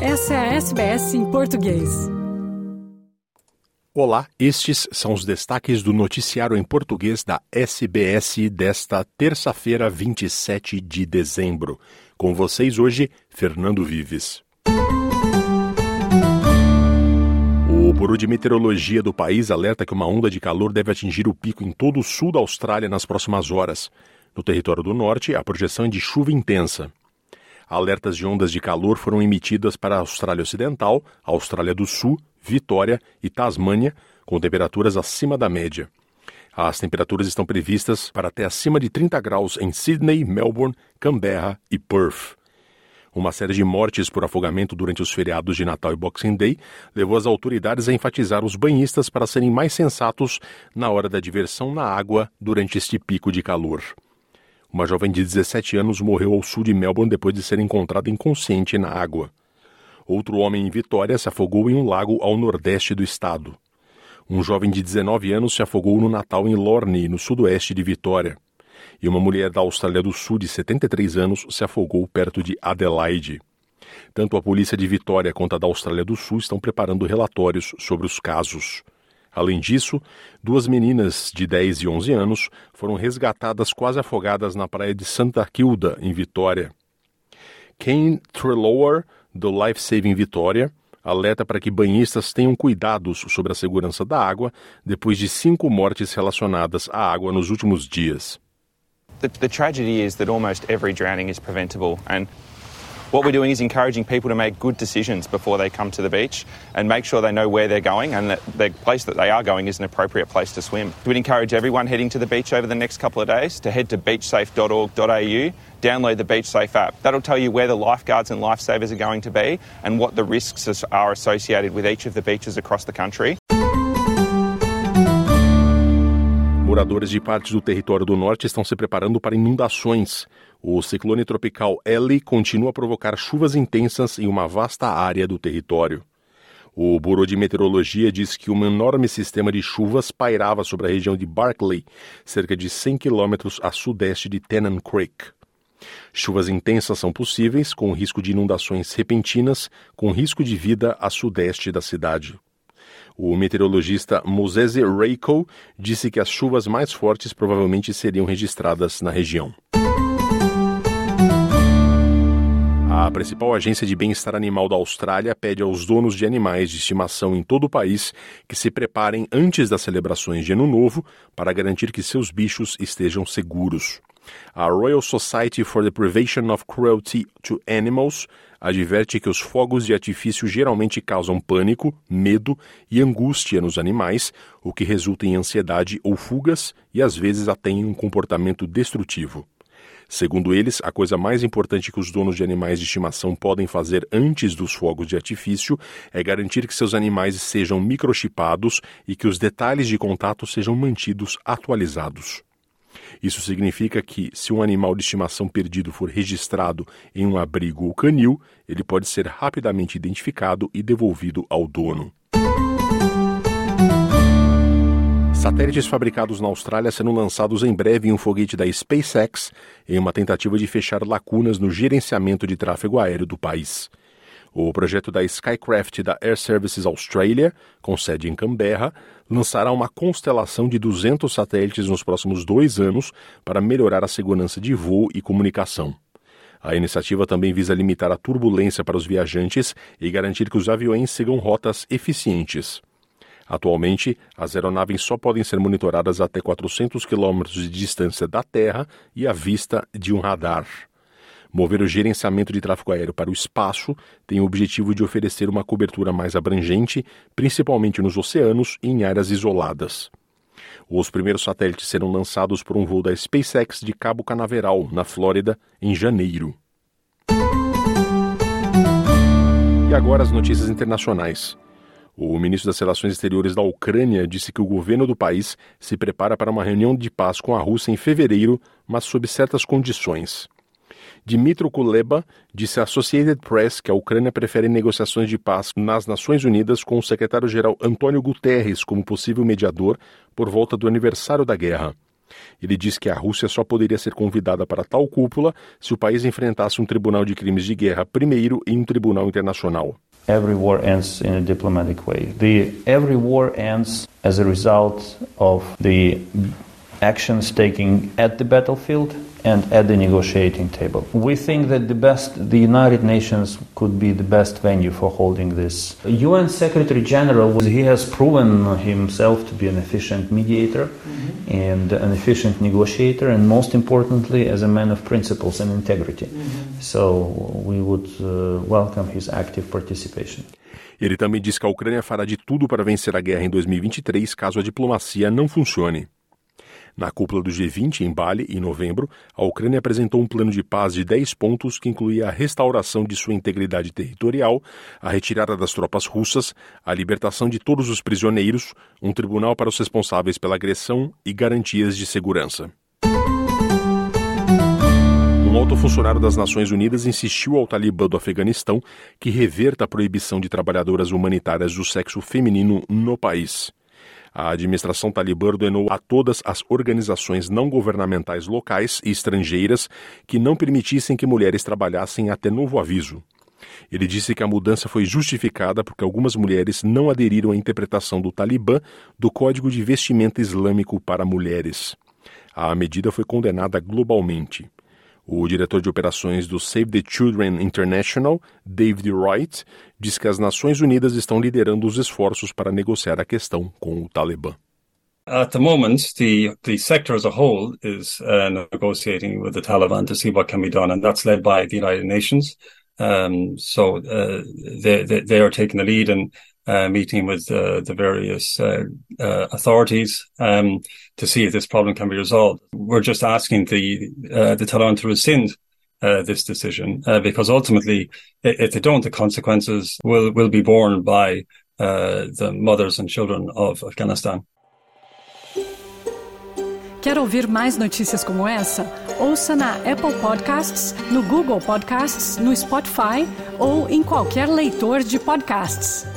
Essa é a SBS em português. Olá, estes são os destaques do noticiário em português da SBS desta terça-feira, 27 de dezembro. Com vocês hoje, Fernando Vives. O Bureau de Meteorologia do país alerta que uma onda de calor deve atingir o pico em todo o sul da Austrália nas próximas horas. No território do norte, a projeção é de chuva intensa. Alertas de ondas de calor foram emitidas para a Austrália Ocidental, Austrália do Sul, Vitória e Tasmânia, com temperaturas acima da média. As temperaturas estão previstas para até acima de 30 graus em Sydney, Melbourne, Canberra e Perth. Uma série de mortes por afogamento durante os feriados de Natal e Boxing Day levou as autoridades a enfatizar os banhistas para serem mais sensatos na hora da diversão na água durante este pico de calor. Uma jovem de 17 anos morreu ao sul de Melbourne depois de ser encontrada inconsciente na água. Outro homem em Vitória se afogou em um lago ao nordeste do estado. Um jovem de 19 anos se afogou no Natal em Lorne, no sudoeste de Vitória. E uma mulher da Austrália do Sul de 73 anos se afogou perto de Adelaide. Tanto a polícia de Vitória quanto a da Austrália do Sul estão preparando relatórios sobre os casos. Além disso, duas meninas de 10 e 11 anos foram resgatadas quase afogadas na praia de Santa Kilda, em Vitória. Kane Treloar, do Life Saving Vitória, alerta para que banhistas tenham cuidados sobre a segurança da água depois de cinco mortes relacionadas à água nos últimos dias. The, the tragedy is that almost every drowning is preventable and what we're doing is encouraging people to make good decisions before they come to the beach and make sure they know where they're going and that the place that they are going is an appropriate place to swim. We'd encourage everyone heading to the beach over the next couple of days to head to beachsafe.org.au, download the BeachSafe app. That'll tell you where the lifeguards and lifesavers are going to be and what the risks are associated with each of the beaches across the country. Moradores de partes do território do norte estão se preparando para inundações. O ciclone tropical Ellie continua a provocar chuvas intensas em uma vasta área do território. O Bureau de Meteorologia diz que um enorme sistema de chuvas pairava sobre a região de Barkley, cerca de 100 quilômetros a sudeste de Tennant Creek. Chuvas intensas são possíveis, com risco de inundações repentinas, com risco de vida a sudeste da cidade. O meteorologista Mosese Reiko disse que as chuvas mais fortes provavelmente seriam registradas na região. A principal agência de bem-estar animal da Austrália pede aos donos de animais de estimação em todo o país que se preparem antes das celebrações de Ano Novo para garantir que seus bichos estejam seguros. A Royal Society for the Prevention of Cruelty to Animals adverte que os fogos de artifício geralmente causam pânico, medo e angústia nos animais, o que resulta em ansiedade ou fugas e às vezes até em um comportamento destrutivo. Segundo eles, a coisa mais importante que os donos de animais de estimação podem fazer antes dos fogos de artifício é garantir que seus animais sejam microchipados e que os detalhes de contato sejam mantidos atualizados. Isso significa que, se um animal de estimação perdido for registrado em um abrigo ou canil, ele pode ser rapidamente identificado e devolvido ao dono. Satélites fabricados na Austrália serão lançados em breve em um foguete da SpaceX em uma tentativa de fechar lacunas no gerenciamento de tráfego aéreo do país. O projeto da Skycraft da Air Services Australia, com sede em Canberra, lançará uma constelação de 200 satélites nos próximos dois anos para melhorar a segurança de voo e comunicação. A iniciativa também visa limitar a turbulência para os viajantes e garantir que os aviões sigam rotas eficientes. Atualmente, as aeronaves só podem ser monitoradas até 400 quilômetros de distância da Terra e à vista de um radar. Mover o gerenciamento de tráfego aéreo para o espaço tem o objetivo de oferecer uma cobertura mais abrangente, principalmente nos oceanos e em áreas isoladas. Os primeiros satélites serão lançados por um voo da SpaceX de Cabo Canaveral, na Flórida, em janeiro. E agora as notícias internacionais. O ministro das Relações Exteriores da Ucrânia disse que o governo do país se prepara para uma reunião de paz com a Rússia em fevereiro, mas sob certas condições. Dmitry Kuleba disse à Associated Press que a Ucrânia prefere negociações de paz nas Nações Unidas com o secretário-geral Antônio Guterres como possível mediador por volta do aniversário da guerra. Ele diz que a Rússia só poderia ser convidada para tal cúpula se o país enfrentasse um tribunal de crimes de guerra primeiro e um tribunal internacional. Every war ends in a diplomatic way. The, every war ends as a result of the actions taken at the battlefield and at the negotiating table. We think that the best, the United Nations could be the best venue for holding this. UN Secretary General, he has proven himself to be an efficient mediator mm-hmm. and an efficient negotiator, and most importantly, as a man of principles and integrity. Mm-hmm. So we would uh, welcome his active participation. Ele também diz que a Ucrânia fará de tudo para vencer a guerra em 2023 caso a diplomacia não funcione. Na cúpula do G20 em Bali, em novembro, a Ucrânia apresentou um plano de paz de 10 pontos que incluía a restauração de sua integridade territorial, a retirada das tropas russas, a libertação de todos os prisioneiros, um tribunal para os responsáveis pela agressão e garantias de segurança. Um alto funcionário das Nações Unidas insistiu ao Talibã do Afeganistão que reverta a proibição de trabalhadoras humanitárias do sexo feminino no país. A administração talibã ordenou a todas as organizações não governamentais locais e estrangeiras que não permitissem que mulheres trabalhassem até novo aviso. Ele disse que a mudança foi justificada porque algumas mulheres não aderiram à interpretação do Talibã do Código de Vestimenta Islâmico para Mulheres. A medida foi condenada globalmente. O diretor de operações do Save the Children International, David Wright, diz que as Nações Unidas estão liderando os esforços para negociar a questão com o Talibã. At the moment, the the sector as a whole is uh, negotiating with the Taliban to see what can be done, and that's led by the United Nations. Um, so uh, they, they, they are taking the lead and uh, meeting with uh, the various uh, uh, authorities um, to see if this problem can be resolved. We're just asking the uh, the Taliban to rescind this decision because ultimately, if they don't, the consequences will will be borne by the mothers and children of Afghanistan. Quer ouvir mais notícias como essa? Ouça na Apple Podcasts, no Google Podcasts, no Spotify ou em qualquer leitor de podcasts.